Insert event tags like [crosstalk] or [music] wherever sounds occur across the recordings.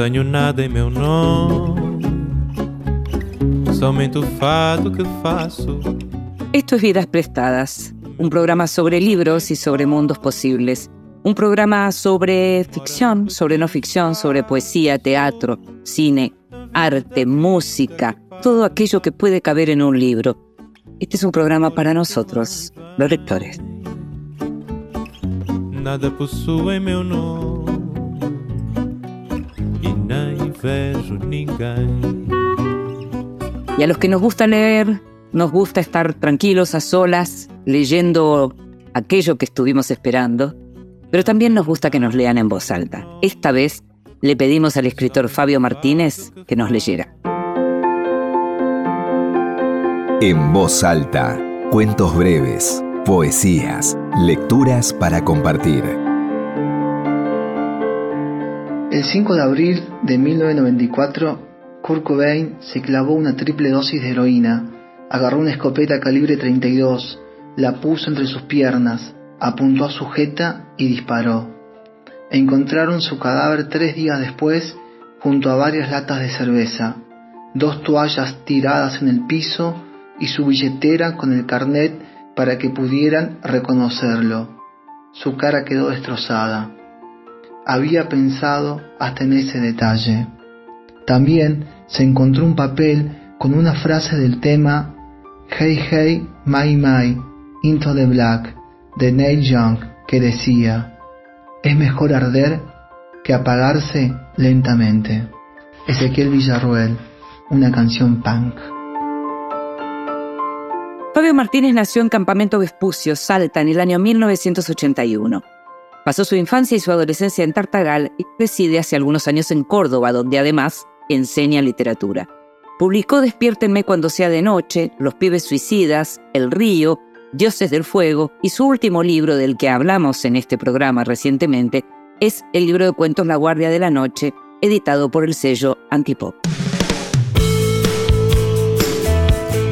Tenho nada em meu nome, somente o fado que faço. Esto es Vidas Prestadas, un programa sobre libros y sobre mundos posibles. Un programa sobre ficción, sobre no ficción, sobre poesía, teatro, cine, arte, música, todo aquello que puede caber en un libro. Este es un programa para nosotros, los lectores. Nada em meu nome Y a los que nos gusta leer, nos gusta estar tranquilos a solas, leyendo aquello que estuvimos esperando, pero también nos gusta que nos lean en voz alta. Esta vez le pedimos al escritor Fabio Martínez que nos leyera. En voz alta, cuentos breves, poesías, lecturas para compartir. El 5 de abril de 1994, Kurt Cobain se clavó una triple dosis de heroína, agarró una escopeta calibre 32, la puso entre sus piernas, apuntó a su jeta y disparó. Encontraron su cadáver tres días después junto a varias latas de cerveza, dos toallas tiradas en el piso y su billetera con el carnet para que pudieran reconocerlo. Su cara quedó destrozada. Había pensado hasta en ese detalle. También se encontró un papel con una frase del tema Hey Hey My My Into the Black de Neil Young que decía, es mejor arder que apagarse lentamente. Ezequiel Villarruel, una canción punk. Fabio Martínez nació en Campamento Vespucio, Salta, en el año 1981. Pasó su infancia y su adolescencia en Tartagal y reside hace algunos años en Córdoba, donde además enseña literatura. Publicó Despiértenme cuando sea de noche, Los pibes suicidas, El río, Dioses del Fuego y su último libro del que hablamos en este programa recientemente es el libro de cuentos La Guardia de la Noche, editado por el sello Antipop.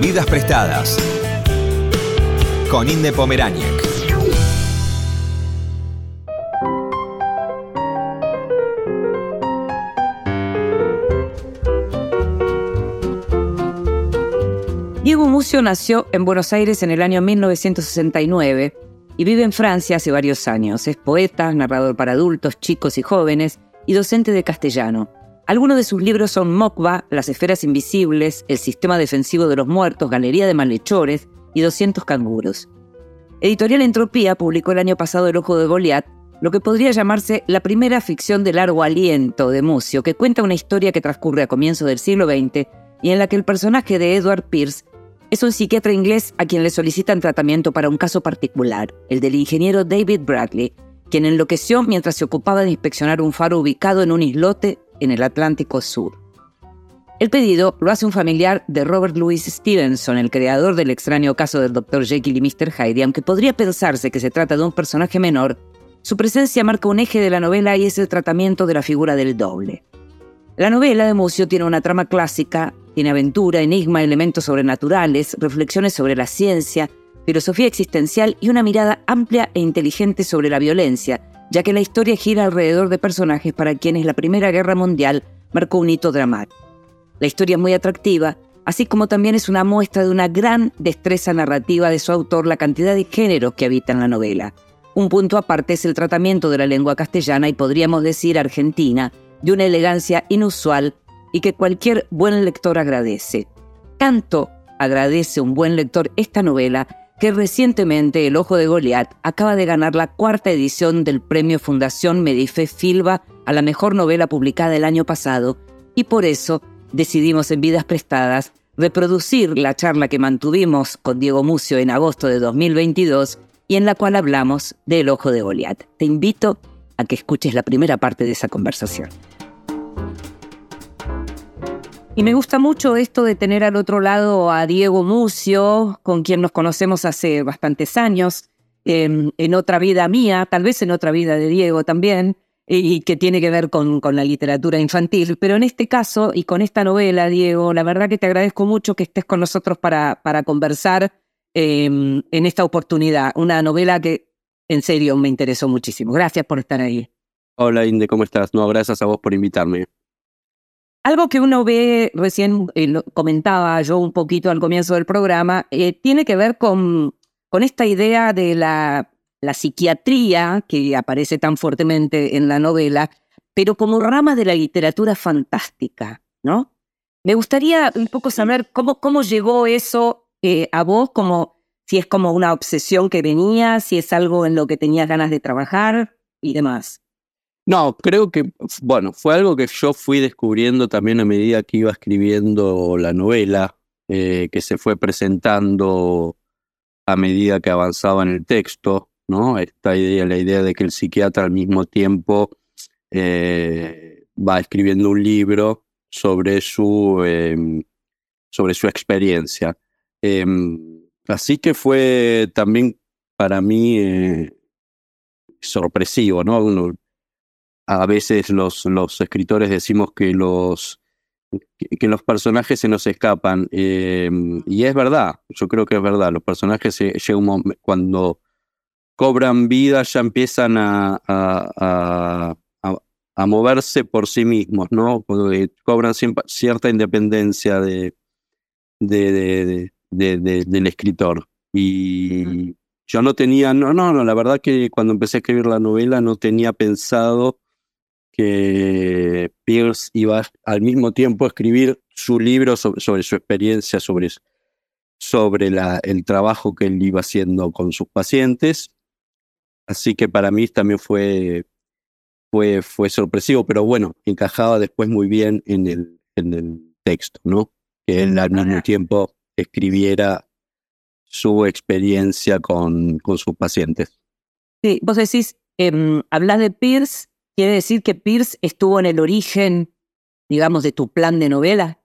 Vidas prestadas. Con Inde Pomeráñez. Diego Mucio nació en Buenos Aires en el año 1969 y vive en Francia hace varios años. Es poeta, narrador para adultos, chicos y jóvenes y docente de castellano. Algunos de sus libros son Mokba, Las esferas invisibles, El sistema defensivo de los muertos, Galería de malhechores y 200 canguros. Editorial Entropía publicó el año pasado El ojo de Goliat, lo que podría llamarse la primera ficción de largo aliento de Mucio, que cuenta una historia que transcurre a comienzos del siglo XX y en la que el personaje de Edward Pierce es un psiquiatra inglés a quien le solicitan tratamiento para un caso particular, el del ingeniero David Bradley, quien enloqueció mientras se ocupaba de inspeccionar un faro ubicado en un islote en el Atlántico Sur. El pedido lo hace un familiar de Robert Louis Stevenson, el creador del extraño caso del Dr. Jekyll y Mr. Hyde, aunque podría pensarse que se trata de un personaje menor, su presencia marca un eje de la novela y es el tratamiento de la figura del doble. La novela de Mucio tiene una trama clásica, tiene aventura, enigma, elementos sobrenaturales, reflexiones sobre la ciencia, filosofía existencial y una mirada amplia e inteligente sobre la violencia, ya que la historia gira alrededor de personajes para quienes la Primera Guerra Mundial marcó un hito dramático. La historia es muy atractiva, así como también es una muestra de una gran destreza narrativa de su autor la cantidad de géneros que habitan la novela. Un punto aparte es el tratamiento de la lengua castellana y podríamos decir argentina, de una elegancia inusual y que cualquier buen lector agradece. Tanto agradece un buen lector esta novela que recientemente El Ojo de Goliat acaba de ganar la cuarta edición del premio Fundación Medife Filba a la mejor novela publicada el año pasado y por eso decidimos en Vidas Prestadas reproducir la charla que mantuvimos con Diego Mucio en agosto de 2022 y en la cual hablamos de El Ojo de Goliat. Te invito a que escuches la primera parte de esa conversación. Y me gusta mucho esto de tener al otro lado a Diego Mucio, con quien nos conocemos hace bastantes años, en otra vida mía, tal vez en otra vida de Diego también, y que tiene que ver con, con, la literatura infantil. Pero en este caso y con esta novela, Diego, la verdad que te agradezco mucho que estés con nosotros para, para conversar eh, en esta oportunidad. Una novela que en serio me interesó muchísimo. Gracias por estar ahí. Hola Inde, ¿cómo estás? No, gracias a vos por invitarme. Algo que uno ve, recién eh, lo comentaba yo un poquito al comienzo del programa, eh, tiene que ver con, con esta idea de la, la psiquiatría que aparece tan fuertemente en la novela, pero como rama de la literatura fantástica, ¿no? Me gustaría un poco saber cómo, cómo llegó eso eh, a vos, como si es como una obsesión que venía, si es algo en lo que tenías ganas de trabajar y demás. No, creo que, bueno, fue algo que yo fui descubriendo también a medida que iba escribiendo la novela, eh, que se fue presentando a medida que avanzaba en el texto, ¿no? Esta idea, la idea de que el psiquiatra al mismo tiempo eh, va escribiendo un libro sobre su, em, sobre su experiencia. Em, así que fue también para mí eh, sorpresivo, ¿no? A veces los, los escritores decimos que los, que, los personajes se nos escapan. Em, y es verdad, yo creo que es verdad. Los personajes se, cuando cobran vida ya empiezan a, a, a, moverse por sí mismos, ¿no? Cobran cierta independencia de, de, de, del escritor. Y yo no tenía, no, no, no, la verdad que cuando empecé a escribir la novela no tenía pensado que Pierce iba al mismo tiempo a escribir su libro sobre, sobre su experiencia, sobre, sobre la, el trabajo que él iba haciendo con sus pacientes. Así que para mí también fue, fue, fue sorpresivo, pero bueno, encajaba después muy bien en el, en el texto, ¿no? Que él al mismo tiempo escribiera su experiencia con, con sus pacientes. Sí, vos decís, eh, hablas de Pierce ¿Quiere decir que Pierce estuvo en el origen, digamos, de tu plan de novela?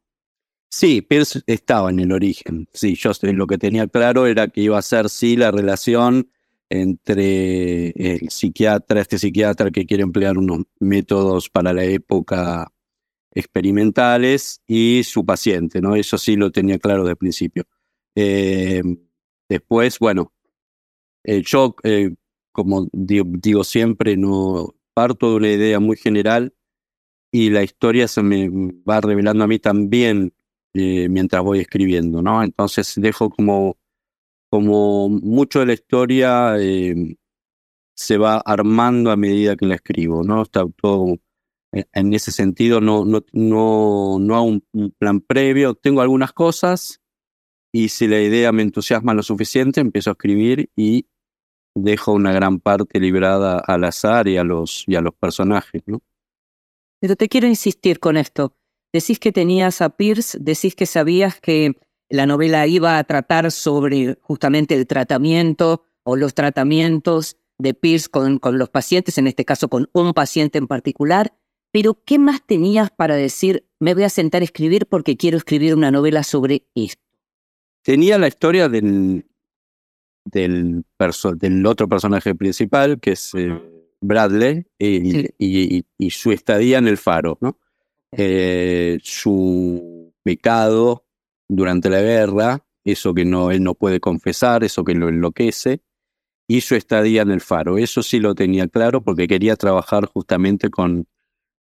Sí, Pierce estaba en el origen. Sí, yo lo que tenía claro era que iba a ser sí la relación entre el psiquiatra, este psiquiatra que quiere emplear unos métodos para la época experimentales y su paciente, ¿no? Eso sí lo tenía claro desde el principio. Eh, después, bueno, eh, yo, eh, como digo, siempre, no, parto de una idea muy general y la historia se me va revelando a mí también eh, mientras voy escribiendo, ¿no? Entonces dejo como, como mucho de la historia eh, se va armando a medida que la escribo, ¿no? Está todo eh, en ese sentido, no, no, no, no hago un plan previo, tengo algunas cosas y si la idea me entusiasma lo suficiente, empiezo a escribir y dejo una gran parte librada al azar y a los, y a los personajes, ¿no? Pero te quiero insistir con esto. Decís que tenías a Pierce, decís que sabías que la novela iba a tratar sobre justamente el tratamiento o los tratamientos de Pierce con, con los pacientes, en este caso con un paciente en particular, pero ¿qué más tenías para decir, me voy a sentar a escribir porque quiero escribir una novela sobre esto? Tenía la historia del, del, del otro personaje principal, que es eh, Bradley, y, y, su estadía en el faro, ¿no? Eh, su pecado durante la guerra, eso que no, él no puede confesar, eso que lo enloquece, y su estadía en el faro. Eso sí lo tenía claro porque quería trabajar justamente con,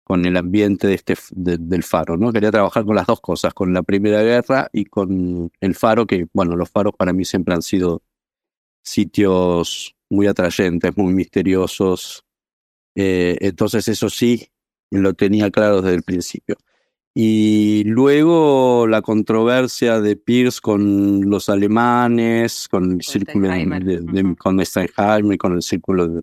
con el ambiente de este, del faro, ¿no? Quería trabajar con las dos cosas, con la Primera Guerra y con el faro, que, bueno, los faros para mí siempre han sido sitios muy atrayentes, muy misteriosos. Eh, entonces eso sí, lo tenía claro desde el principio. Y luego la controversia de Pierce con los alemanes, con el círculo de, con Steinheimer, con el círculo de,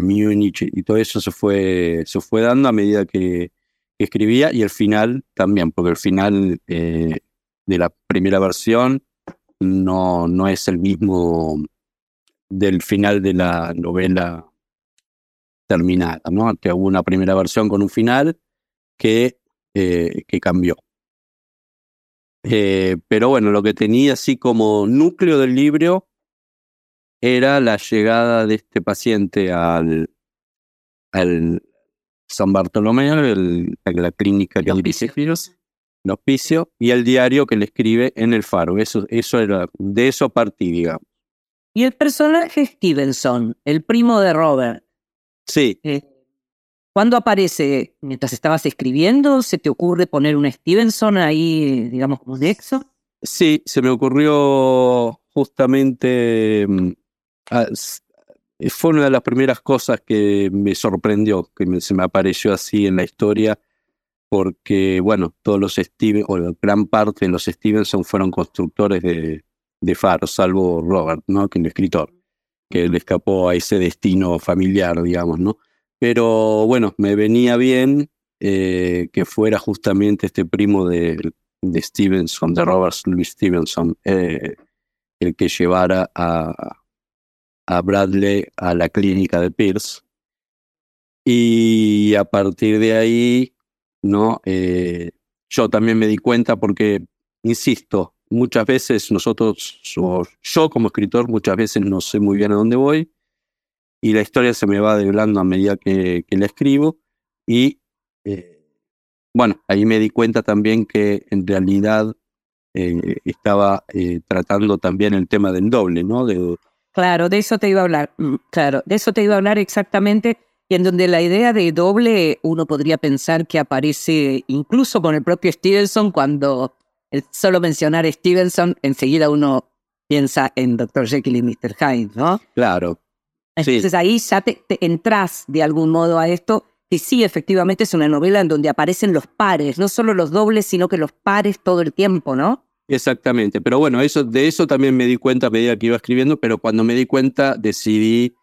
Múnich y todo eso se fue, se fue dando a medida que, escribía y el final también, porque el final eh, de la primera versión no, no es el mismo del final de la novela terminada, ¿no? Que hubo una primera versión con un final que, eh, que cambió. Eh, pero bueno, lo que tenía así como núcleo del libro era la llegada de este paciente al, al San Bartolomé, la clínica que dirige el hospicio, y el diario que le escribe en el faro. Eso, eso era, de eso partí, digamos. Y el personaje Stevenson, el primo de Robert. Sí. Eh, ¿Cuándo aparece? ¿Mientras estabas escribiendo? ¿Se te ocurre poner un Stevenson ahí, digamos, como nexo? Sí, se me ocurrió justamente. mm, fue una de las primeras cosas que me sorprendió, que me- se me apareció así en la historia, porque, bueno, todos los Steven, o gran parte de los Stevenson fueron constructores de, de faros, salvo Robert, ¿no? Que el escritor, que le escapó a ese destino familiar, digamos, ¿no? Pero bueno, me venía bien eh, que fuera justamente este primo de, de Stevenson, de Robert Louis Stevenson, eh, el que llevara a, a Bradley a la clínica de Pierce. Y a partir de ahí, ¿no? Eh, yo también me di cuenta porque, insisto, muchas veces nosotros, o yo como escritor, muchas veces no sé muy bien a dónde voy y la historia se me va develando a medida que, que la escribo y eh, bueno, ahí me di cuenta también que en realidad eh, estaba eh, tratando también el tema del doble, ¿no? De, Claro, de eso te iba a hablar. Mm, Claro, de eso te iba a hablar exactamente. Y en donde la idea de doble, uno podría pensar que aparece incluso con el propio Stevenson, cuando el solo mencionar Stevenson, enseguida uno piensa en Dr. Jekyll y Mr. Hyde, ¿no? claro, Sí. Entonces ahí ya te, te entras de algún modo a esto, que sí, efectivamente es una novela en donde aparecen los pares, no solo los dobles, sino que los pares todo el tiempo, ¿no? Exactamente, pero bueno, eso, de eso también me di cuenta a medida que iba escribiendo, pero cuando me di cuenta decidí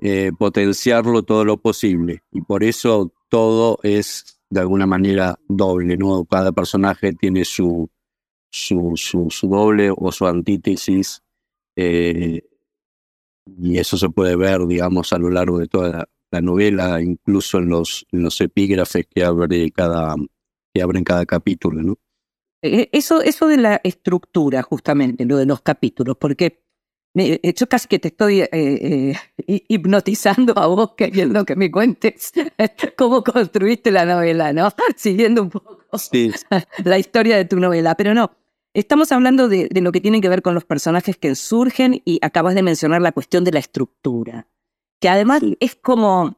eh, potenciarlo todo lo posible y por eso todo es de alguna manera doble, ¿no? Cada personaje tiene su, su, su, su doble o su antítesis eh, y eso se puede ver, digamos, a lo largo de toda la, la novela, incluso en los, en los epígrafes que abre cada, que abren cada capítulo, ¿no? Eh, Eso, eso de la estructura, justamente, lo de los capítulos, porque me- eh, yo casi que te estoy eh, eh, hi- hipnotizando a vos queriendo que me cuentes [laughs] cómo construiste la novela, ¿no? [laughs] Siguiendo un poco Sí, [laughs] la historia de tu novela, pero no. Estamos hablando de, de lo que tiene que ver con los personajes que surgen y acabas de mencionar la cuestión de la estructura, que además es como,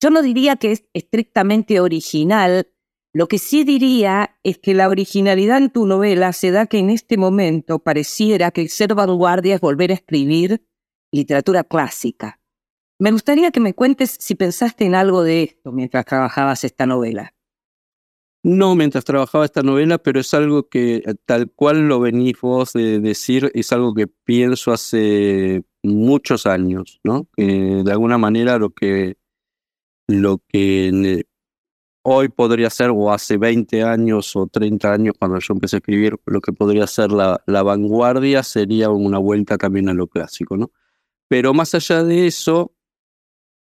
yo no diría que es estrictamente original, lo que sí diría es que la originalidad en tu novela se da que en este momento pareciera que ser vanguardia es volver a escribir literatura clásica. Me gustaría que me cuentes si pensaste en algo de esto mientras trabajabas esta novela. No mientras trabajaba esta novela, pero es algo que, eh, tal cual lo venís vos de decir, es algo que pienso hace muchos años, ¿no? Que de alguna manera lo que, lo que ne- hoy podría ser, o hace 20 años o 30 años cuando yo empecé a escribir, lo que podría ser la, la vanguardia sería una vuelta también a lo clásico, ¿no? Pero más allá de eso,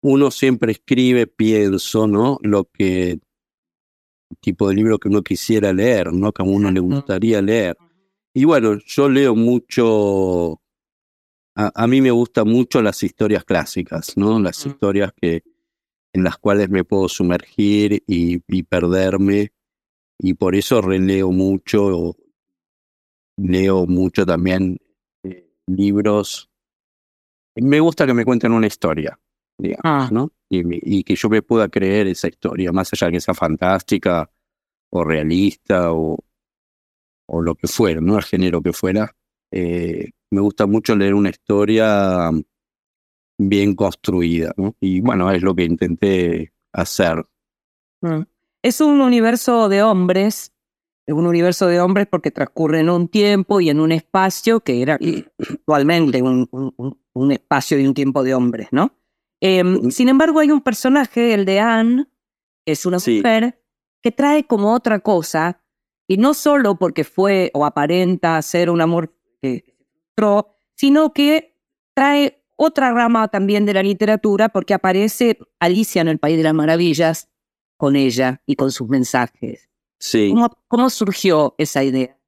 uno siempre escribe, pienso, ¿no? Lo que tipo de libro que uno quisiera leer, ¿no? Que a uno le gustaría leer. Y bueno, yo leo mucho, a, a mí me gustan mucho las historias clásicas, ¿no? Las Mm. historias que, en las cuales me puedo sumergir y, y perderme, y por eso releo mucho, leo mucho también eh, libros. Me gusta que me cuenten una historia, digamos, Ah. ¿no? Y que yo me pueda creer esa historia, más allá de que sea fantástica o realista o, o lo que fuera, ¿no? El género que fuera. Eh, me gusta mucho leer una historia bien construida, ¿no? Y bueno, es lo que intenté hacer. Mm. Es un universo de hombres, es un universo de hombres porque transcurre en un tiempo y en un espacio que era actualmente un, un- espacio y un tiempo de hombres, ¿no? Em, sin embargo, hay un personaje, el de Anne, que es una Sí. mujer, que trae como otra cosa, y no solo porque fue o aparenta ser un amor que se frustró, sino que trae otra rama también de la literatura porque aparece Alicia en el País de las Maravillas con ella y con sus mensajes. Sí. ¿Cómo, cómo surgió esa idea?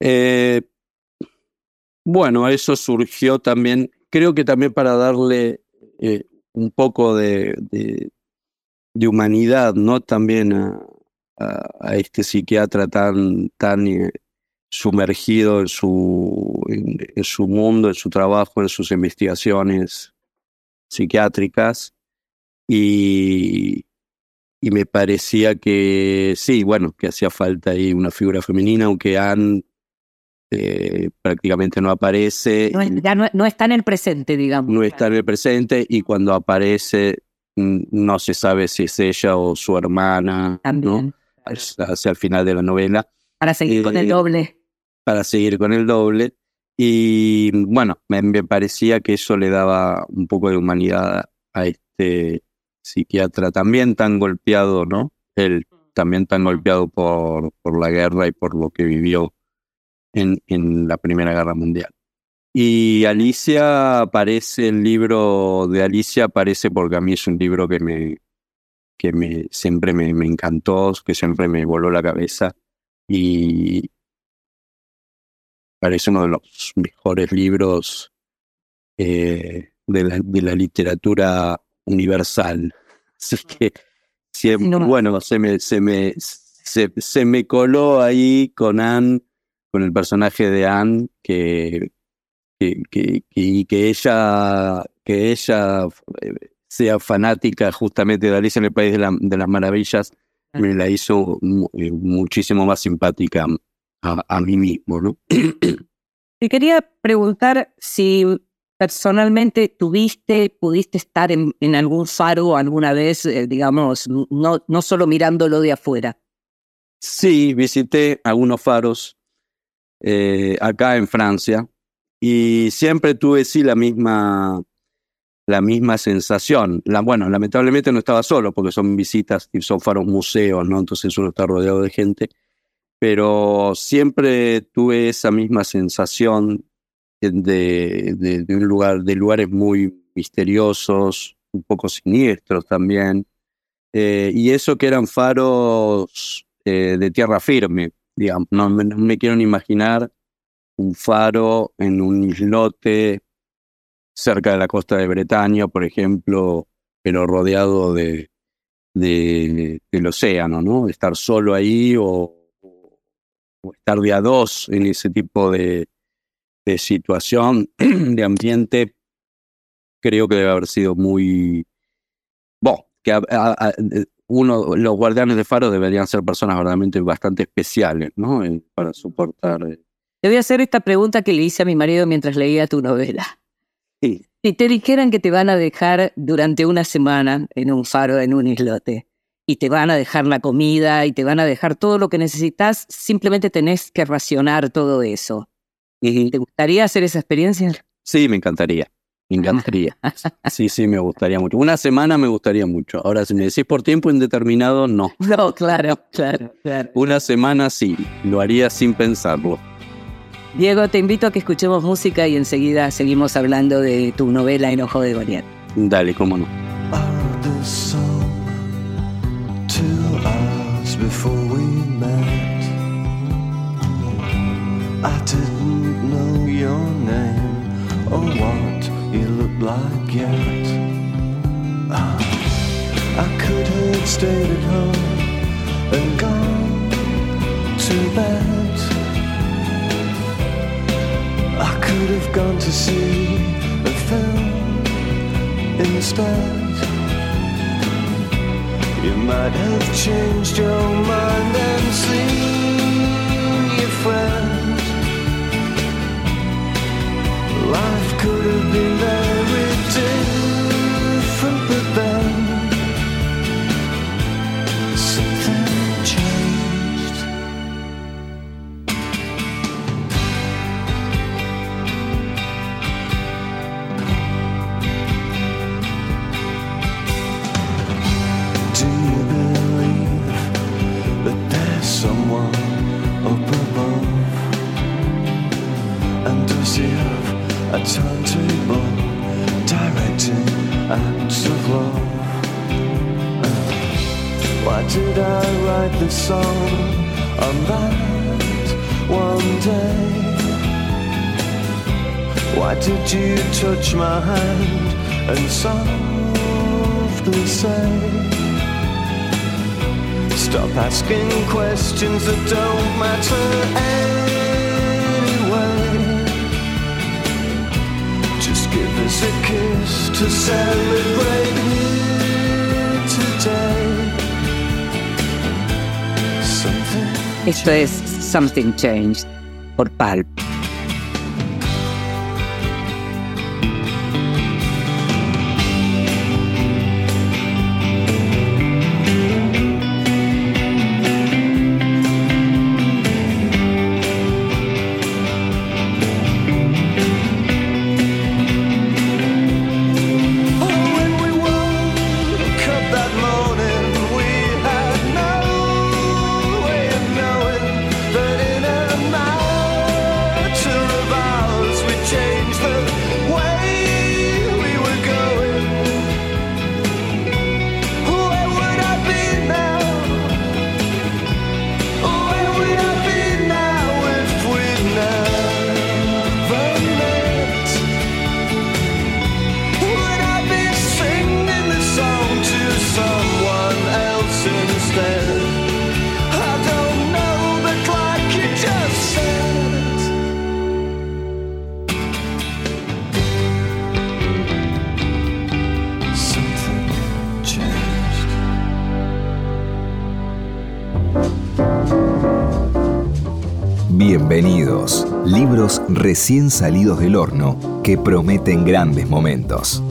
Eh, bueno, eso surgió también, creo que también para darle eh, un poco de, de- de humanidad, ¿no? También a, a- a este psiquiatra tan, tan eh, sumergido en su, en, en su mundo, en su trabajo, en sus investigaciones psiquiátricas. y, y me parecía que sí, bueno, que hacía falta ahí una figura femenina, aunque Anne eh, prácticamente no aparece. No, ya no, no está en el presente, digamos. no está en el presente y cuando aparece no se sabe si es ella o su hermana, ¿no? También. Hacia hacia el final de la novela, Para seguir con el Eh, doble. Para seguir con el doble. Y bueno, me, me parecía que eso le daba un poco de humanidad a este psiquiatra también tan golpeado, ¿no? Él también tan golpeado por, por la guerra y por lo que vivió en, en la Primera Guerra Mundial. Y Alicia aparece, el libro de Alicia aparece porque a mí es un libro que me, que me siempre me, me encantó, que siempre me voló la cabeza y parece uno de los mejores libros eh, de, la, de la literatura universal. [laughs] Así que siempre, No. bueno, se me, se me, se, se me coló ahí con Anne, con el personaje de Anne, que, que, que, que- y que ella, que ella eh, sea fanática justamente de Alicia en el País de, la- de las Maravillas, me la hizo eh, muchísimo más simpática a, a mí mismo, ¿no? Te quería preguntar si personalmente tuviste, pudiste estar en, en algún faro alguna vez, eh, digamos, no, no solo mirándolo de afuera. Sí, visité algunos faros eh, acá en Francia y siempre tuve sí la misma la misma sensación. La, bueno, lamentablemente no estaba solo porque son visitas y son faros museos, ¿no? Entonces uno está rodeado de gente, pero siempre tuve esa misma sensación de, de, un lugar, de lugares muy misteriosos, un poco siniestros también. Eh, y eso que eran faros eh, de tierra firme, digamos. No, me- quiero ni imaginar un faro en un islote cerca de la costa de Bretaña, por ejemplo, pero rodeado de, de- del océano, ¿no? Estar solo ahí o estar de a dos en ese tipo de, de situación, [clears throat] de ambiente, creo que debe haber sido muy... Bueno, que a- a- a- uno, los guardianes de faro deberían ser personas verdaderamente bastante especiales, ¿no? Eh, Para soportar... eh, Te voy a hacer esta pregunta que le hice a mi marido mientras leía tu novela. Sí. Si te dijeran que te van a dejar durante una semana en un faro, en un islote, y te van a dejar la comida y te van a dejar todo lo que necesitas, simplemente tenés que racionar todo eso. ¿Te gustaría hacer esa experiencia? Sí, me encantaría. Me encantaría. Sí, sí, me gustaría mucho. Una semana me gustaría mucho. Ahora, si me decís por tiempo indeterminado, no. [laughs] No, claro, claro, claro. Una semana sí, lo haría sin pensarlo. Diego, te invito a que escuchemos música y enseguida seguimos hablando de tu novela Enojo de Goliat. Dale, cómo no. Before we met. I didn't know your name or what you looked like yet. Ah, I could have stayed at home and gone to bed. I could have gone to see a film instead. You might have changed your mind and seen your friends. Life could have been very up above? And does he have a timetable directing acts of love? Uh, Why did I write this song on that one day? Why did you touch my hand and softly say? Stop asking questions that don't matter anyway. Just give us a kiss to celebrate here today. Something Esto es Something Changed por Palp. Libros recién salidos del horno que prometen grandes momentos.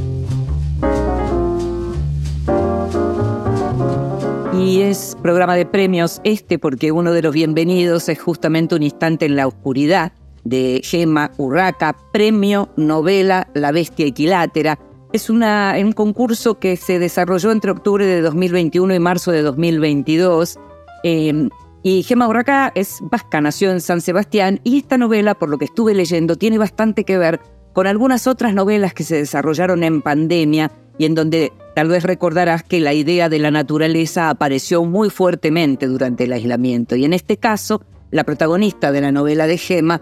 Y es programa de premios este porque uno de los bienvenidos es justamente Un instante en la oscuridad de Gemma Urraca, premio novela La bestia equilátera. Es una, un concurso que se desarrolló entre octubre de 2021 y marzo de 2022. Eh, y Gemma Urraca es vasca, nació en San Sebastián y esta novela, por lo que estuve leyendo, tiene bastante que ver con algunas otras novelas que se desarrollaron en pandemia y en donde tal vez recordarás que la idea de la naturaleza apareció muy fuertemente durante el aislamiento. Y en este caso, la protagonista de la novela de Gemma,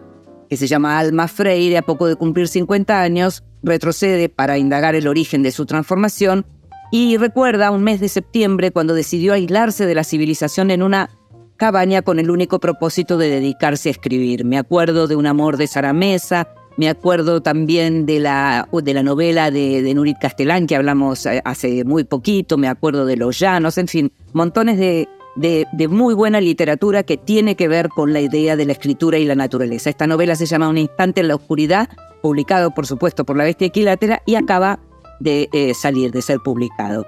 que se llama Alma Freire, a poco de cumplir 50 años, retrocede para indagar el origen de su transformación y recuerda un mes de septiembre cuando decidió aislarse de la civilización en una cabaña con el único propósito de dedicarse a escribir. Me acuerdo de Un amor de Sara Mesa, me acuerdo también de la, de la novela de, de Nurit Castellán que hablamos eh, hace muy poquito, me acuerdo de Los Llanos, en fin, montones de, de, muy buena literatura que tiene que ver con la idea de la escritura y la naturaleza. Esta novela se llama Un instante en la oscuridad, publicado por supuesto por la bestia equilátera y acaba de eh, salir, de ser publicado.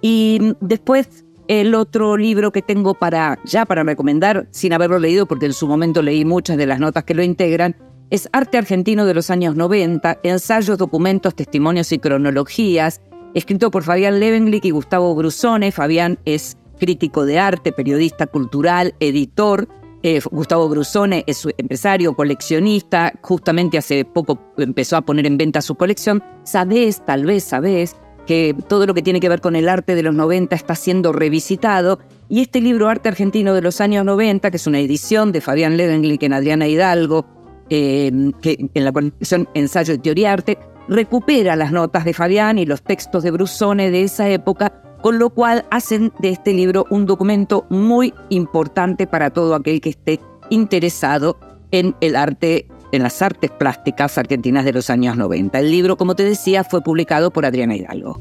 Y mm, después el otro libro que tengo para ya para recomendar, sin haberlo leído, porque en su momento leí muchas de las notas que lo integran, es Arte Argentino de los años 90, ensayos, documentos, testimonios y cronologías, escrito por Fabián Levenglick y Gustavo Brusone. Fabián es crítico de arte, periodista cultural, editor. Eh, Gustavo Brusone es empresario, coleccionista, justamente hace poco empezó a poner en venta su colección. Sabés, tal vez sabés, que todo lo que tiene que ver con el arte de los 90 está siendo revisitado. Y este libro, Arte Argentino de los años 90, que es una edición de Fabián Levenglick en Adriana Hidalgo, eh, que en la colección Ensayo de Teoría Arte, recupera las notas de Fabián y los textos de Brusone de esa época, con lo cual hacen de este libro un documento muy importante para todo aquel que esté interesado en el arte, en las artes plásticas argentinas de los años 90. El libro, como te decía, fue publicado por Adriana Hidalgo.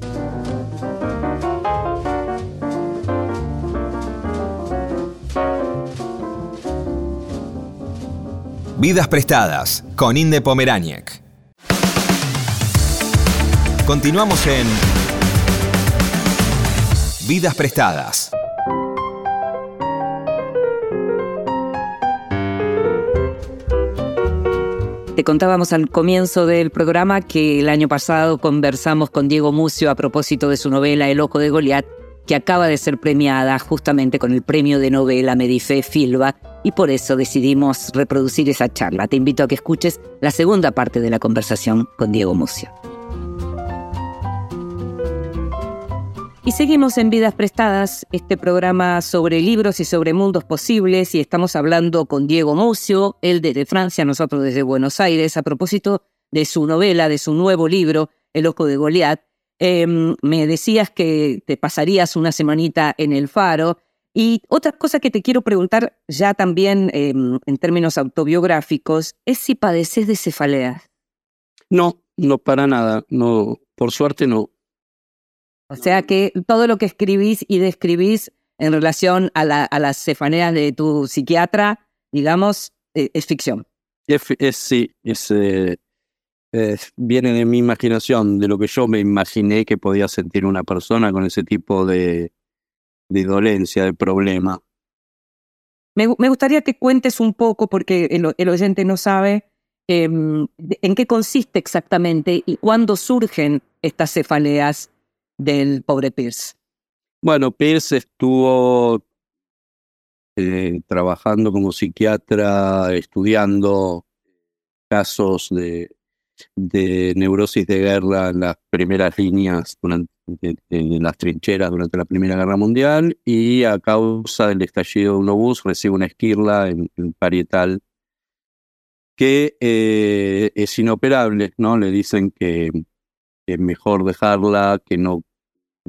Vidas prestadas con Inde Pomeráñez. Continuamos en Vidas prestadas. Te contábamos al comienzo del programa que el año pasado conversamos con Diego Mucio a propósito de su novela El Ojo de Goliat, que acaba de ser premiada justamente con el premio de novela Medife Filba, y por eso decidimos reproducir esa charla. Te invito a que escuches la segunda parte de la conversación con Diego Mucio. Y seguimos en Vidas Prestadas, este programa sobre libros y sobre mundos posibles, y estamos hablando con Diego Mucio, él desde Francia, nosotros desde Buenos Aires, a propósito de su novela, de su nuevo libro, El Ojo de Goliat. Eh, me decías que te pasarías una semanita en el faro. Y otra cosa que te quiero preguntar ya también eh, en términos autobiográficos es si padeces de cefaleas. No, no para nada. No, por suerte no. O sea que todo lo que escribís y describís en relación a, la- a las cefaneas de tu psiquiatra, digamos, eh, es ficción. Es, es- sí, es, eh, es- viene de mi imaginación, de lo que yo me imaginé que podía sentir una persona con ese tipo de, de dolencia, de problema. Me, gu- me gustaría que cuentes un poco, porque el, oyente no sabe, em, en qué consiste exactamente y cuándo surgen estas cefaleas del pobre Pierce. Bueno, Pierce estuvo eh, trabajando como psiquiatra, estudiando casos de, neurosis de guerra en las primeras líneas, durante, en las trincheras durante la Primera Guerra Mundial, y a causa del estallido de un obús recibe una esquirla en, en parietal que eh, es inoperable, ¿no? Le dicen que es mejor dejarla, que no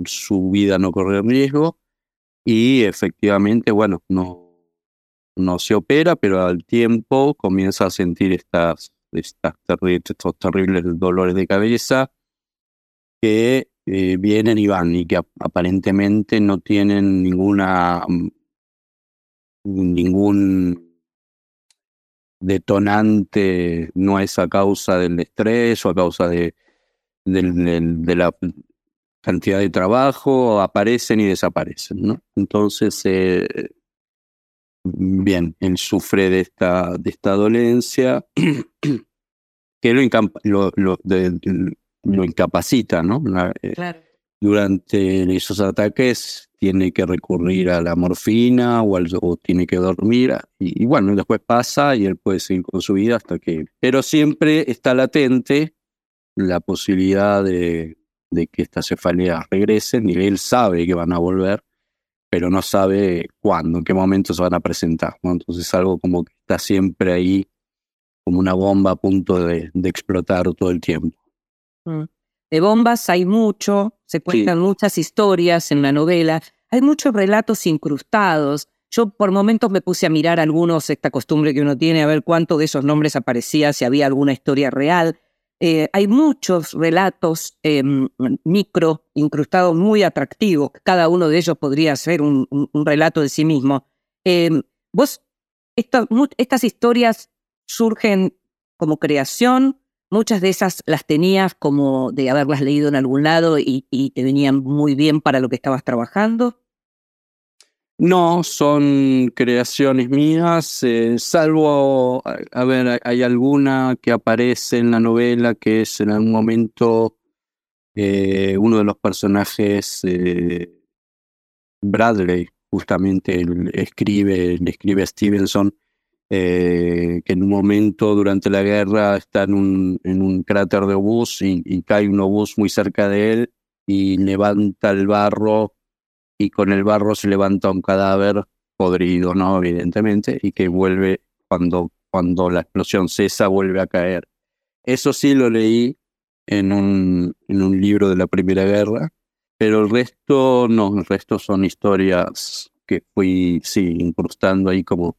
su vida no corre riesgo y efectivamente, bueno, no, no se opera, pero al tiempo comienza a sentir estas, estas terri- estos terribles dolores de cabeza que eh, vienen y van y que ap- aparentemente no tienen ninguna mm, ningún detonante, no es a causa del estrés o a causa de, de la cantidad de trabajo, aparecen y desaparecen, ¿no? Entonces, eh, bien, él sufre de esta, de esta dolencia [clears throat] que lo, lo, lo- de- de- lo incapacita, ¿no? Eh, Claro. durante esos ataques tiene que recurrir a la morfina o, al- o tiene que dormir y, y bueno, después pasa y él puede seguir con su vida hasta que... Pero siempre está latente la posibilidad de, de que estas cefaleas regresen y él sabe que van a volver, pero no sabe cuándo, en qué momento se van a presentar. ¿no? Entonces es algo como que está siempre ahí como una bomba a punto de, de explotar todo el tiempo. Mm. De bombas hay mucho, se cuentan muchas historias en la novela, hay muchos relatos incrustados. Yo por momentos me puse a mirar algunos, esta costumbre que uno tiene, a ver cuánto de esos nombres aparecía, si había alguna historia real. Eh, hay muchos relatos eh, micro incrustados muy atractivos, cada uno de ellos podría ser un, relato de sí mismo. Eh, vos, estas historias surgen como creación, Muchas de esas las tenías como de haberlas leído en algún lado y, y te venían muy bien para lo que estabas trabajando. No, son creaciones mías, eh, salvo, a, ver, hay- alguna que aparece en la novela que es en algún momento eh, uno de los personajes, eh, Bradley, justamente escribe, le escribe a Stevenson que en un momento durante la guerra está en un, en un cráter de obús y, y cae un obús muy cerca de él y levanta el barro y con el barro se levanta un cadáver podrido, ¿no? Evidentemente, y que vuelve, cuando, cuando la explosión cesa, vuelve a caer. Eso sí lo leí en un, en un libro de la Primera Guerra, pero el resto no, el resto son historias que fui, sí, incrustando ahí como,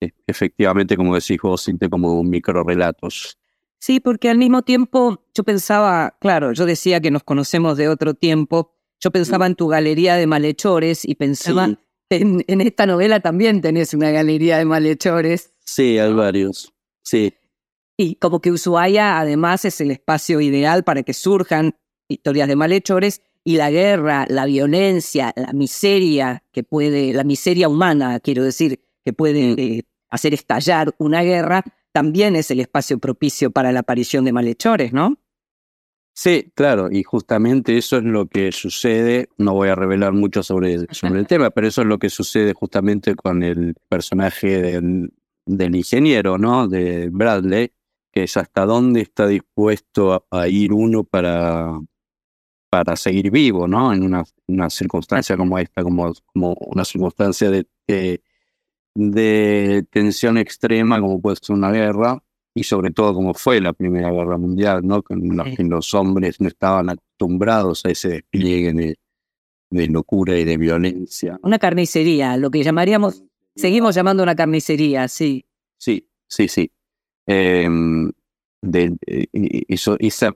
eh, efectivamente, como decís vos, como microrelatos. Sí, porque al mismo tiempo yo pensaba, claro, yo decía que nos conocemos de otro tiempo, yo pensaba en tu galería de malhechores y pensaba Sí. en, en esta novela también tenés una galería de malhechores. Sí, hay varios. Sí, Y como que Ushuaia además es el espacio ideal para que surjan historias de malhechores y la guerra, la violencia, la miseria que puede, la miseria humana, quiero decir, que puede Mm. eh, hacer estallar una guerra, también es el espacio propicio para la aparición de malhechores, ¿no? Sí, claro, y justamente eso es lo que sucede, no voy a revelar mucho sobre, sobre el tema, pero eso es lo que sucede justamente con el personaje del, del ingeniero, ¿no? De Bradley, que es hasta dónde está dispuesto a, a ir uno para, para seguir vivo, ¿no? En una, una circunstancia como esta, como, como una circunstancia de, de, de tensión extrema, como puede ser una guerra, y sobre todo como fue la Primera Guerra Mundial, ¿no? Con Sí. que los hombres no estaban acostumbrados a ese despliegue de, de locura y de violencia. Una carnicería, lo que llamaríamos, seguimos llamando una carnicería, sí. Sí, sí, sí. Em, de, eh, eso, esa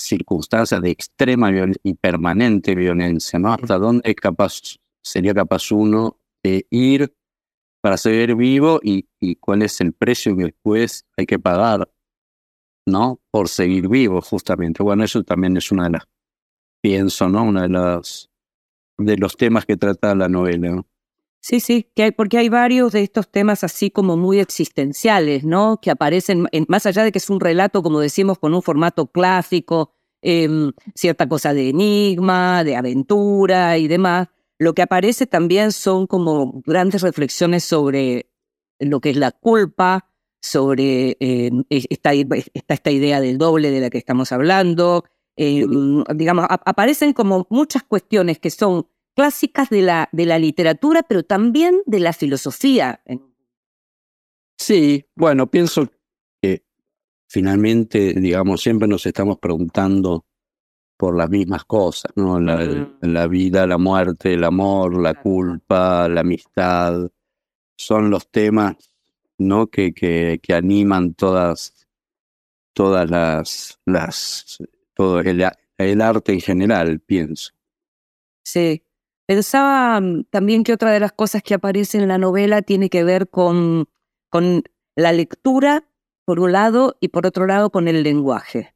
circunstancias de extrema y permanente violencia, ¿no? Hasta dónde es capaz, sería capaz uno de ir para seguir vivo y, y cuál es el precio que después hay que pagar, ¿no? Por seguir vivo, justamente. Bueno, eso también es una de las, pienso, ¿no? Una de las, de los temas que trata la novela, ¿no? Sí, sí, que hay, porque hay varios de estos temas así como muy existenciales, ¿no? Que aparecen, en- más allá de que es un relato, como decimos, con un formato clásico, em, cierta cosa de enigma, de aventura y demás, lo que aparece también son como grandes reflexiones sobre lo que es la culpa, sobre em, esta, esta, esta idea del doble de la que estamos hablando. em, digamos, a- aparecen como muchas cuestiones que son clásicas de la, de la literatura, pero también de la filosofía. Sí, bueno, pienso que finalmente, digamos, siempre nos estamos preguntando por las mismas cosas, ¿no? La, la vida, la muerte, el amor, la culpa, la amistad, son los temas, ¿no? Que, que, que animan todas, todas las, las, todo el, arte en general, pienso. Sí. Pensaba mm, también que otra de las cosas que aparece en la novela tiene que ver con, con la lectura, por un lado, y por otro lado con el lenguaje.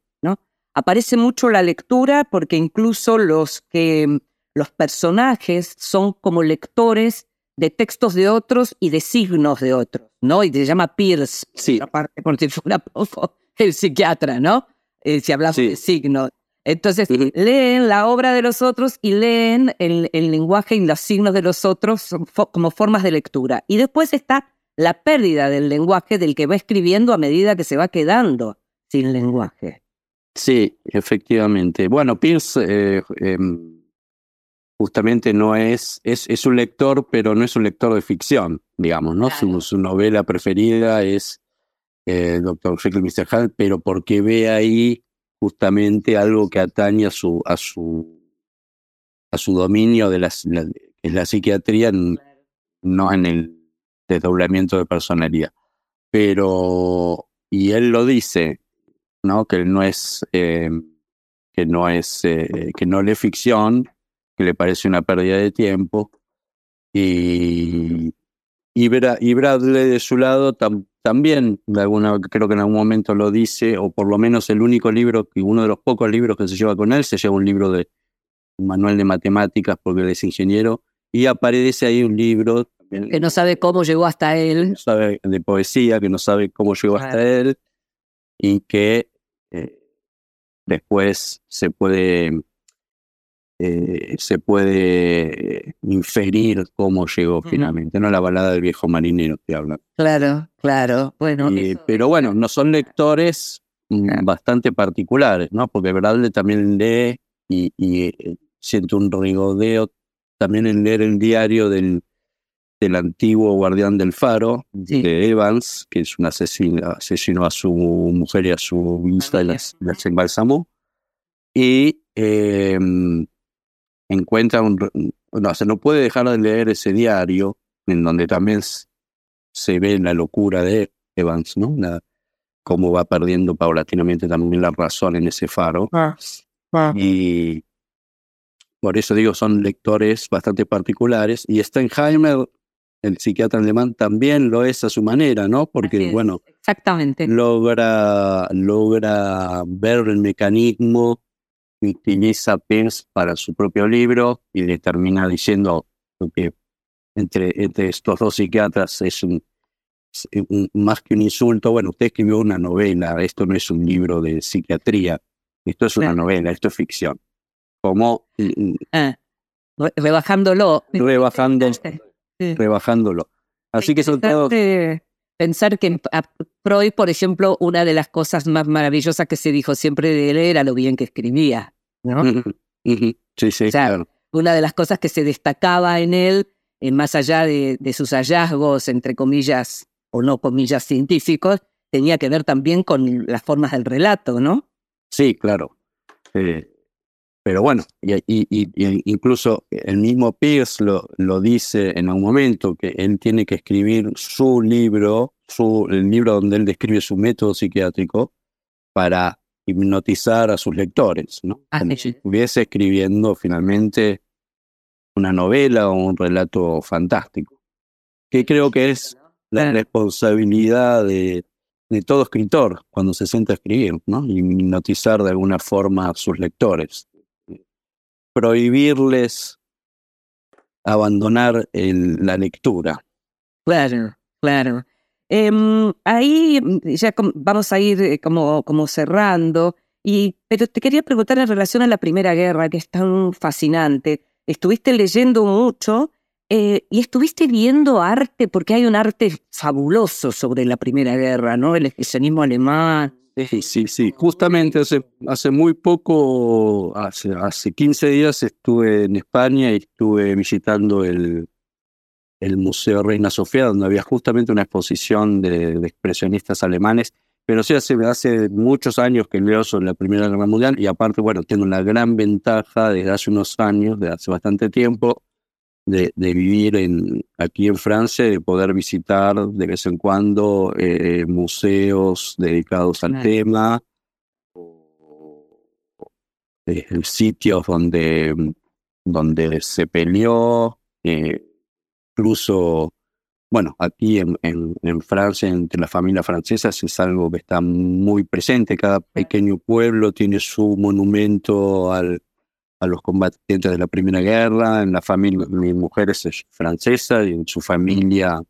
Aparece mucho la lectura porque incluso los que mm, los personajes son como lectores de textos de otros y de signos de otros, ¿no? Y se llama Pierce, Sí. otra parte, por si fuera poco, [laughs] el psiquiatra, ¿no? Eh, si hablamos Sí. de signos. Entonces, leen la obra de los otros y leen el, el lenguaje y los signos de los otros fo- como formas de lectura. Y después está la pérdida del lenguaje del que va escribiendo a medida que se va quedando sin lenguaje. Sí, efectivamente. Bueno, Pierce eh, em, justamente no es, es, es un lector, pero no es un lector de ficción, digamos, ¿no? Su, Claro. su novela preferida es eh, Dr. Jekyll y Mr. Hyde, pero porque ve ahí justamente algo que atañe a su, a su, a su dominio de las, la, es la psiquiatría, no en el desdoblamiento de personalidad. Pero, y él lo dice, ¿no? Que él no es, eh, que no es, eh, que no lee ficción, que le parece una pérdida de tiempo. Y, y, Bra- y Bradley de su lado tam- también, de alguna, creo que en algún momento lo dice, o por lo menos el único libro, que uno de los pocos libros que se lleva con él, se lleva un libro de un manual de matemáticas porque él es ingeniero, y aparece ahí un libro Que no sabe cómo llegó hasta que él. no sabe de poesía, que no sabe cómo llegó hasta él y que eh, después se puede eh, se puede inferir cómo llegó finalmente, no la balada del viejo marinero que habla. Claro, claro. Bueno, Y- eso- pero bueno, no son lectores mm, Claro. bastante particulares, ¿no? Porque Bradley también lee y, y, eh, siente un rigodeo también en leer el diario del, del antiguo guardián del faro, Sí. de Evans, que es un asesino, asesinó a su mujer y a su hija y las, las embalsamó. Y eh, encuentra un... No, o sea, no puede dejar de leer ese diario, en donde también se ve la locura de Evans, ¿no? La- cómo va perdiendo paulatinamente también la razón en ese faro. Y por eso digo, son lectores bastante particulares. Y Steinheimer, el psiquiatra alemán, también lo es a su manera, ¿no? Porque, es, bueno, Exactamente. logra, logra ver el mecanismo que utiliza Pierce para su propio libro y le termina diciendo lo que entre, entre estos dos psiquiatras es un, es un- más que un insulto. Bueno, usted escribió una novela, esto no es un libro de psiquiatría, esto es una Claro. novela, esto es ficción. Como mm, Ah, re- rebajándolo. rebajando, [laughs] Sí. rebajándolo. Así que son todos... Pensar que a Freud, por ejemplo, una de las cosas más maravillosas que se dijo siempre de él era lo bien que escribía. ¿no? Sí, sí, O sea, claro. Una de las cosas que se destacaba en él, eh, más allá de, de sus hallazgos, entre comillas, o no comillas, científicos, tenía que ver también con las formas del relato, ¿no? Sí, claro. Eh, pero bueno, y, y- incluso el mismo Pierce lo, lo dice en un momento, que él tiene que escribir su libro, su, el libro donde él describe su método psiquiátrico, para hipnotizar a sus lectores, ¿no? Como sí. si estuviese escribiendo finalmente una novela o un relato fantástico, que creo que es la responsabilidad de, de todo escritor cuando se sienta a escribir, ¿no? Y hipnotizar de alguna forma a sus lectores. Prohibirles abandonar el- la lectura. Claro, claro. Em, ahí mm, ya vamos a ir eh, como, como cerrando, y, pero te quería preguntar en relación a la Primera Guerra, que es tan fascinante. Estuviste leyendo mucho eh, y estuviste viendo arte, porque hay un arte fabuloso sobre la Primera Guerra, ¿no? El expresionismo alemán. Sí, sí, sí. Justamente hace, hace muy poco, hace, hace 15 días estuve en España y estuve visitando el, el Museo Reina Sofía, donde había justamente una exposición de, expresionistas alemanes. Pero sí, hace, hace muchos años que leo sobre la Primera Guerra Mundial y aparte, bueno, tengo la gran ventaja desde hace unos años, de hace bastante tiempo, de, de vivir en, aquí en Francia de poder visitar de vez en cuando eh, museos dedicados al Claro. tema, o, eh, sitios donde, donde se peleó, eh, incluso, bueno, aquí en, en, en Francia, entre las familias francesas, es algo que está muy presente. Cada pequeño pueblo tiene su monumento al, a los combatientes de la Primera Guerra. En la familia, mi mujer es francesa y en su familia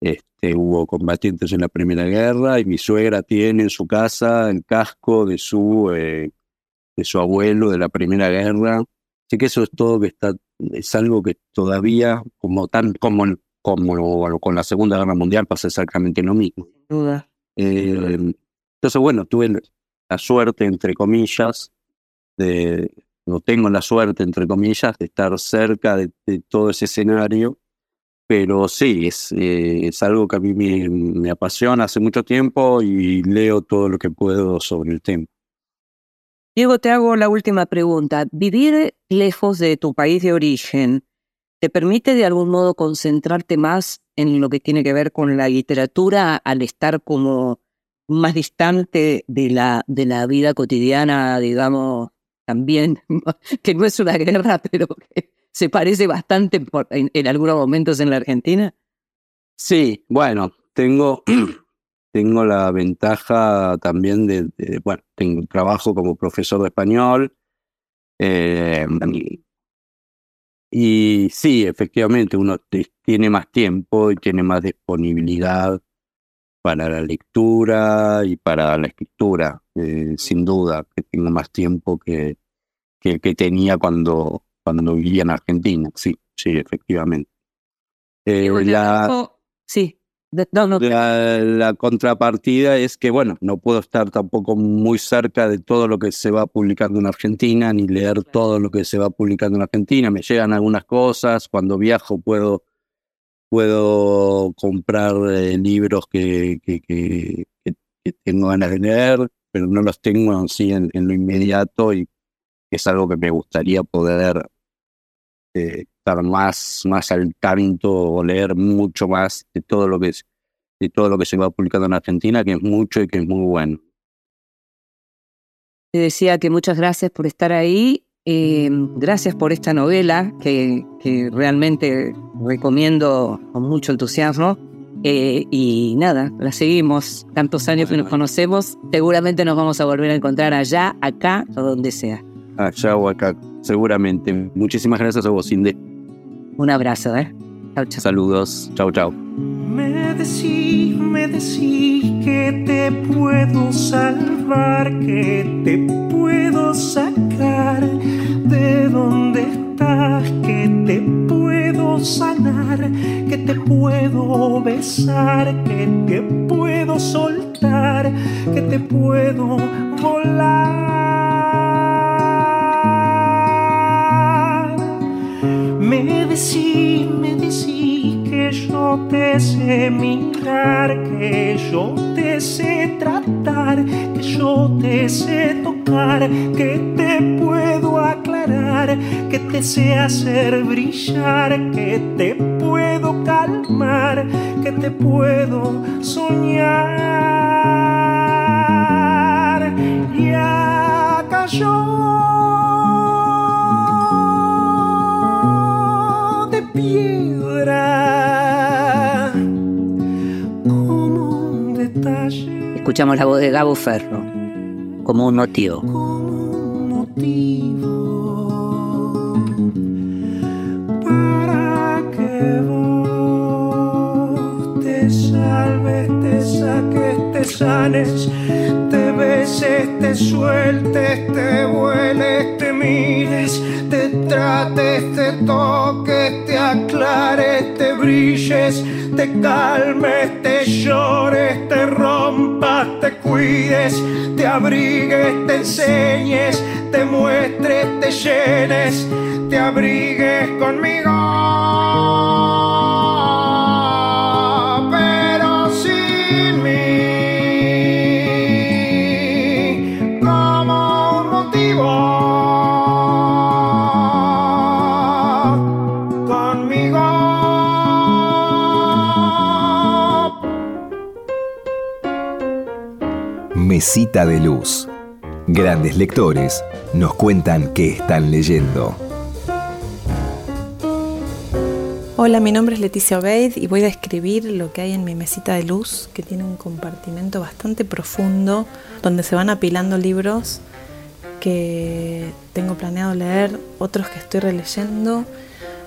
este, hubo combatientes en la Primera Guerra y mi suegra tiene en su casa el casco de su, eh, de su abuelo de la Primera Guerra. Así que eso es todo que está, es algo que todavía, como tan, como, como con la Segunda Guerra Mundial, pasa exactamente lo mismo. Sin duda. Eh, entonces, bueno, tuve la suerte, entre comillas, de, no tengo la suerte, entre comillas, de estar cerca de, todo ese escenario, pero sí, es, eh, es algo que a mí me, me apasiona hace mucho tiempo y leo todo lo que puedo sobre el tema. Diego, te hago la última pregunta. ¿Vivir lejos de tu país de origen te permite de algún modo concentrarte más en lo que tiene que ver con la literatura al estar como más distante de la, de la vida cotidiana, digamos, también, [laughs] que no es una guerra, pero que se parece bastante por- en, algunos momentos en la Argentina? Sí, bueno, tengo, [clears throat] tengo la ventaja también de, bueno, tengo trabajo como profesor de español. eh, y sí, efectivamente, uno tiene más tiempo y tiene más disponibilidad para la lectura y para la escritura. eh, sin duda, que tengo más tiempo que, que el que tenía cuando, cuando vivía en Argentina. Sí, sí, efectivamente. Eh, la- Sí, de- no, no, la, la contrapartida es que, bueno, no puedo estar tampoco muy cerca de todo lo que se va publicando en Argentina, ni leer todo lo que se va publicando en Argentina. Me llegan algunas cosas, cuando viajo puedo, puedo comprar eh, libros que, tengo ganas de leer, pero no los tengo así en, en lo inmediato y es algo que me gustaría poder eh, estar más, más al tanto o leer mucho más de todo lo que es de todo lo que se va publicando en Argentina, que es mucho y que es muy bueno. Te decía que muchas gracias por estar ahí. Eh, gracias por esta novela que, que realmente recomiendo con mucho entusiasmo. eh, y nada, la seguimos. Tantos años que nos conocemos. Seguramente nos vamos a volver a encontrar allá, acá o donde sea. Allá o acá, seguramente. Muchísimas gracias a vos, Inde. Un abrazo, ¿eh? Chau, chau. Saludos. Chau, chau. Me decís, me decís que te puedo salvar, que te puedo sacar. De donde estás, que te puedo sanar, que te puedo besar, que te puedo soltar, que te puedo volar. Me decís, me decís yo te sé mirar, que yo te sé tratar, que yo te sé tocar, que te puedo aclarar, que te sé hacer brillar, que te puedo calmar, que te puedo soñar. Y de Escuchamos la voz de Gabo Ferro, como un motivo. un motivo para que vos te salves, te saques, te sanes, beses, te sueltes, te vueles, te mires, te trates, te toques, te aclares, te brilles, te calmes, te llores, te rompas, te cuides, te abrigues, te enseñes, te muestres, te llenes, te abrigues conmigo. Mesita de luz. Grandes lectores nos cuentan qué están leyendo. Hola, mi nombre es Leticia Obeid y voy a describir lo que hay en mi mesita de luz, que tiene un compartimento bastante profundo donde se van apilando libros que tengo planeado leer, otros que estoy releyendo,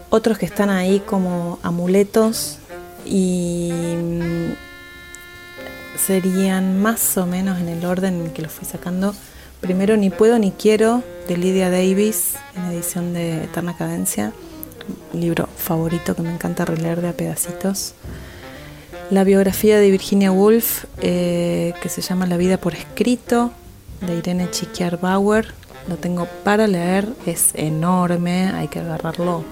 otros que están ahí como amuletos y serían más o menos en el orden en que los fui sacando. Primero Ni puedo ni quiero de Lydia Davis en edición de Eterna Cadencia libro favorito que me encanta releer de a pedacitos. La biografía de Virginia Woolf, eh, que se llama La vida por escrito, de Irene Chiquiar Bauer. Lo tengo para leer, es enorme, hay que agarrarlo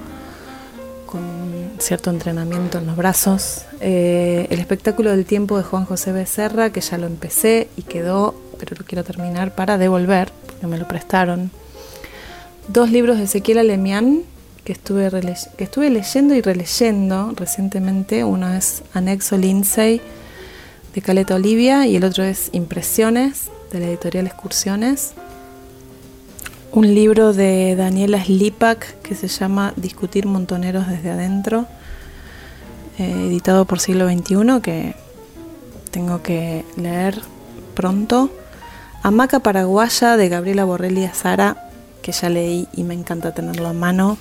con cierto entrenamiento en los brazos. Eh, el espectáculo del tiempo de Juan José Becerra, que ya lo empecé y quedó, pero lo quiero terminar para devolver, porque me lo prestaron. Dos libros de Ezequiel Alemián, que estuve, que estuve leyendo y releyendo recientemente. Uno es Anexo Lindsay de Caleta Olivia y el otro es Impresiones de la editorial Excursiones. Un libro de Daniela Slipak que se llama Discutir montoneros desde adentro, eh, editado por siglo XXI, que tengo que leer pronto. Hamaca Paraguaya de Gabriela Borrelli Azara, que ya leí y me encanta tenerlo a mano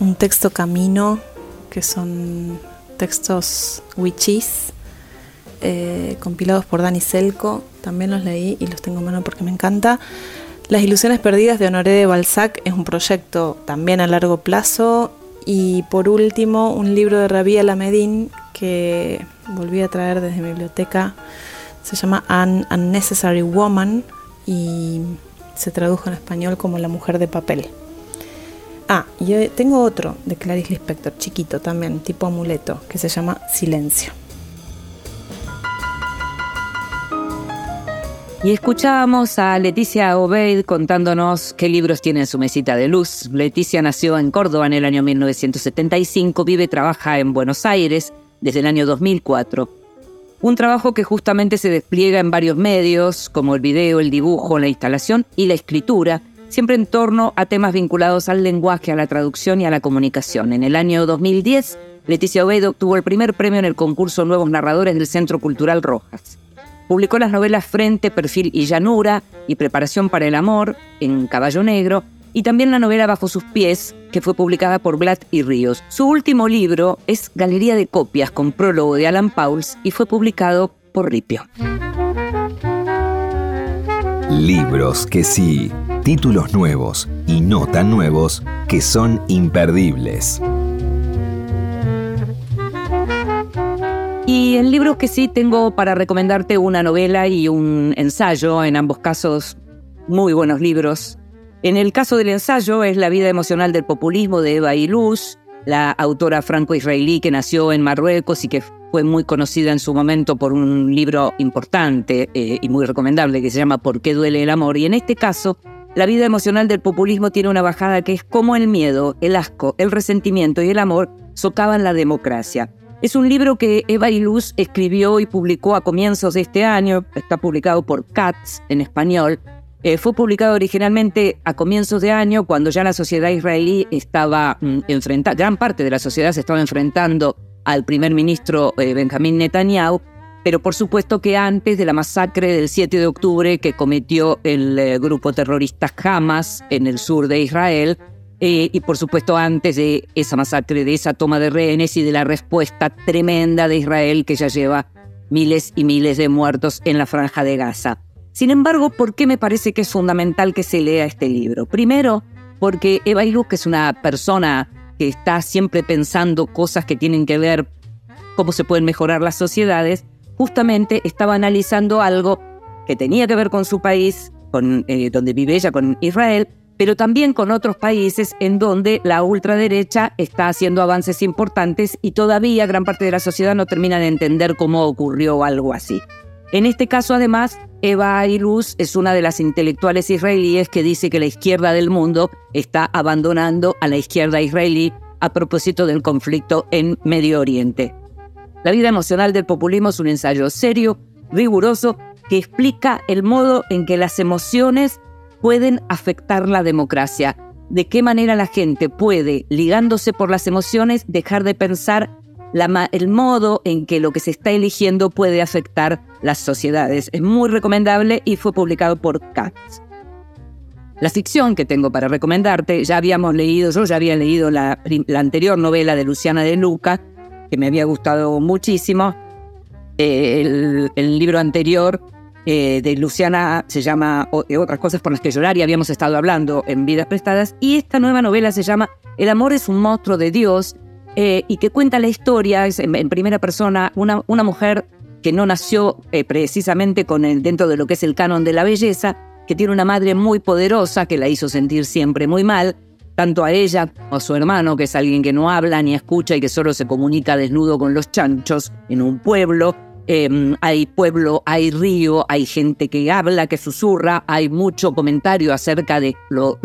un texto camino, que son textos wichis, eh, compilados por Dani Selco. También los leí y los tengo en mano porque me encanta. Las ilusiones perdidas de Honoré de Balzac es un proyecto también a largo plazo. Y por último, un libro de Rabia Lamedin que volví a traer desde mi biblioteca. Se llama An Unnecessary Woman y se tradujo en español como La mujer de papel. Ah, y eh, tengo otro de Clarice Lispector, chiquito también, tipo amuleto, que se llama Silencio. Y escuchábamos a Leticia Obeid contándonos qué libros tiene en su mesita de luz. Leticia nació en Córdoba en el año 1975, vive y trabaja en Buenos Aires desde el año 2004. Un trabajo que justamente se despliega en varios medios, como el video, el dibujo, la instalación y la escritura, siempre en torno a temas vinculados al lenguaje, a la traducción y a la comunicación. En el año 2010, Leticia Obeid obtuvo el primer premio en el concurso Nuevos Narradores del Centro Cultural Rojas. Publicó las novelas Frente, Perfil y Llanura y Preparación para el Amor en Caballo Negro y también la novela Bajo sus pies, que fue publicada por Blatt y Ríos. Su último libro es Galería de Copias con prólogo de Alan Pauls y fue publicado por Ripio. Libros que sí, títulos nuevos y no tan nuevos que son imperdibles. Y en libros que sí tengo para recomendarte una novela y un ensayo, en ambos casos muy buenos libros. En el caso del ensayo es La vida emocional del populismo de Eva Iluz, la autora franco-israelí que nació en Marruecos y que fue muy conocida en su momento por un libro importante eh, y muy recomendable que se llama ¿Por qué duele el amor? Y en este caso, la vida emocional del populismo tiene una bajada que es como el miedo, el asco, el resentimiento y el amor socavan la democracia. Es un libro que Eva Iluz escribió y publicó a comienzos de este año, está publicado por Katz en español, Eh, fue publicado originalmente a comienzos de año, cuando ya la sociedad israelí estaba mm, enfrentada, gran parte de la sociedad se estaba enfrentando al primer ministro eh, Benjamín Netanyahu, pero por supuesto que antes de la masacre del 7 de octubre que cometió el eh, grupo terrorista Hamas en el sur de Israel, eh, y por supuesto antes de esa masacre, de esa toma de rehenes y de la respuesta tremenda de Israel que ya lleva miles y miles de muertos en la franja de Gaza. Sin embargo, ¿por qué me parece que es fundamental que se lea este libro? Primero, porque Eva que es una persona que está siempre pensando cosas que tienen que ver cómo se pueden mejorar las sociedades, justamente estaba analizando algo que tenía que ver con su país, con, eh, donde vive ella, con Israel, pero también con otros países en donde la ultraderecha está haciendo avances importantes y todavía gran parte de la sociedad no termina de entender cómo ocurrió algo así. En este caso, además, Eva Ailuz es una de las intelectuales israelíes que dice que la izquierda del mundo está abandonando a la izquierda israelí a propósito del conflicto en Medio Oriente. La vida emocional del populismo es un ensayo serio, riguroso, que explica el modo en que las emociones pueden afectar la democracia, de qué manera la gente puede, ligándose por las emociones, dejar de pensar el modo en que lo que se está eligiendo puede afectar las sociedades. Es muy recomendable y fue publicado por Katz. La ficción que tengo para recomendarte, ya habíamos leído, yo ya había leído la, anterior novela de Luciana de Luca, que me había gustado muchísimo. Eh, el, libro anterior eh, de Luciana se llama Otras cosas por las que llorar y habíamos estado hablando en Vidas Prestadas. Y esta nueva novela se llama El amor es un monstruo de Dios eh, y que cuenta la historia en, primera persona, una, una, mujer que no nació eh, precisamente con el, dentro de lo que es el canon de la belleza, que tiene una madre muy poderosa que la hizo sentir siempre muy mal, tanto a ella como a su hermano, que es alguien que no habla ni escucha y que solo se comunica desnudo con los chanchos en un pueblo. Em, hay pueblo, hay río, hay gente que habla, que susurra, hay mucho comentario acerca de lo,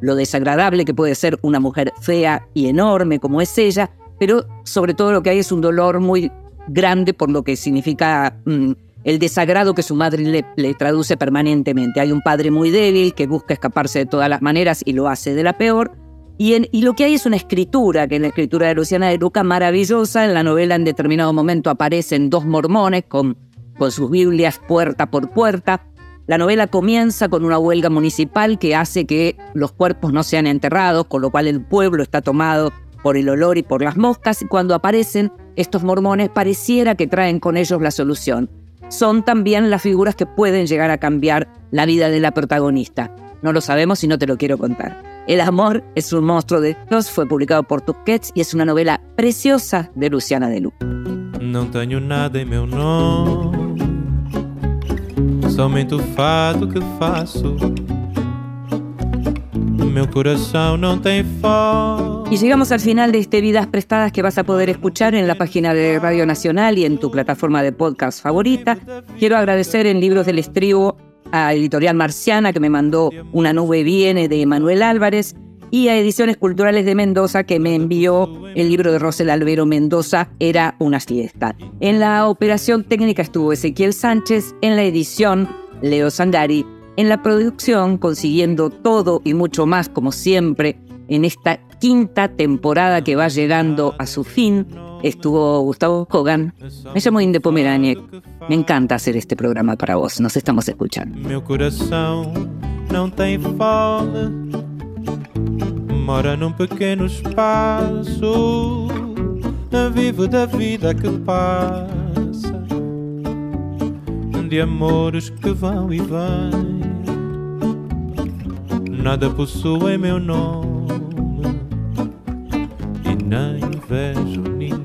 desagradable que puede ser una mujer fea y enorme como es ella, pero sobre todo lo que hay es un dolor muy grande por lo que significa mm, el desagrado que su madre le, traduce permanentemente. Hay un padre muy débil que busca escaparse de todas las maneras y lo hace de la peor. Y, y lo que hay es una escritura, que es la escritura de Luciana de Luca, maravillosa. En la novela en determinado momento aparecen dos mormones con, con sus Biblias puerta por puerta la novela comienza con una huelga municipal que hace que los cuerpos no sean enterrados, con lo cual el pueblo está tomado por el olor y por las moscas, y cuando aparecen estos mormones pareciera que traen con ellos la solución. Son también las figuras que pueden llegar a cambiar la vida de la protagonista. No lo sabemos y no te lo quiero contar. El amor es un monstruo de Dios fue publicado por Tusquets y es una novela preciosa de Luciana de Lu. No tengo nada en meu somente o fado que faço. Meu coração não tem. Y llegamos al final de este Vidas Prestadas que vas a poder escuchar en la página de Radio Nacional y en tu plataforma de podcast favorita. Quiero agradecer en Libros del Estribo a Editorial Marciana que me mandó Una nube viene de Manuel Álvarez y a Ediciones Culturales de Mendoza que me envió el libro de Rosel Albero Mendoza, Era una fiesta. En la operación técnica estuvo Ezequiel Sánchez, en la edición Leo Sangari, en la producción consiguiendo todo y mucho más como siempre en esta quinta temporada que va llegando a su fin estuvo Gustavo Kogan. Me llamo Inde Pomeraniec. Me encanta hacer este programa para vos. Nos estamos escuchando. mora num pequeno espaço, vivo da vida que passa, de amores que vão e vêm. Nada possui meu nome e nem vejo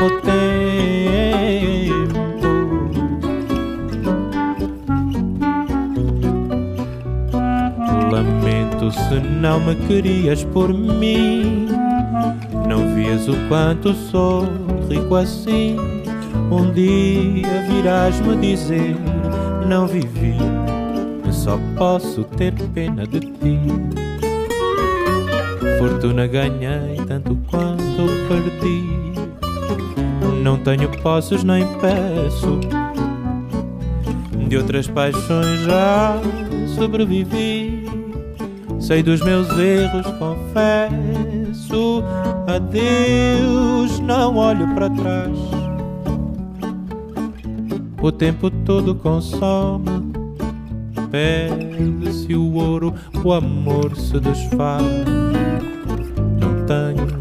O tempo Lamento se não me querias por mim. Não vias o quanto sou rico assim. Um dia virás me dizer: Não vivi, só posso ter pena de ti. Fortuna ganhei tanto quanto perdi. Não tenho posses nem peço. De outras paixões já sobrevivi. Sei dos meus erros, confesso. Adeus, não olho para trás. O tempo todo consome. Perde-se o ouro, o amor se desfaz. Não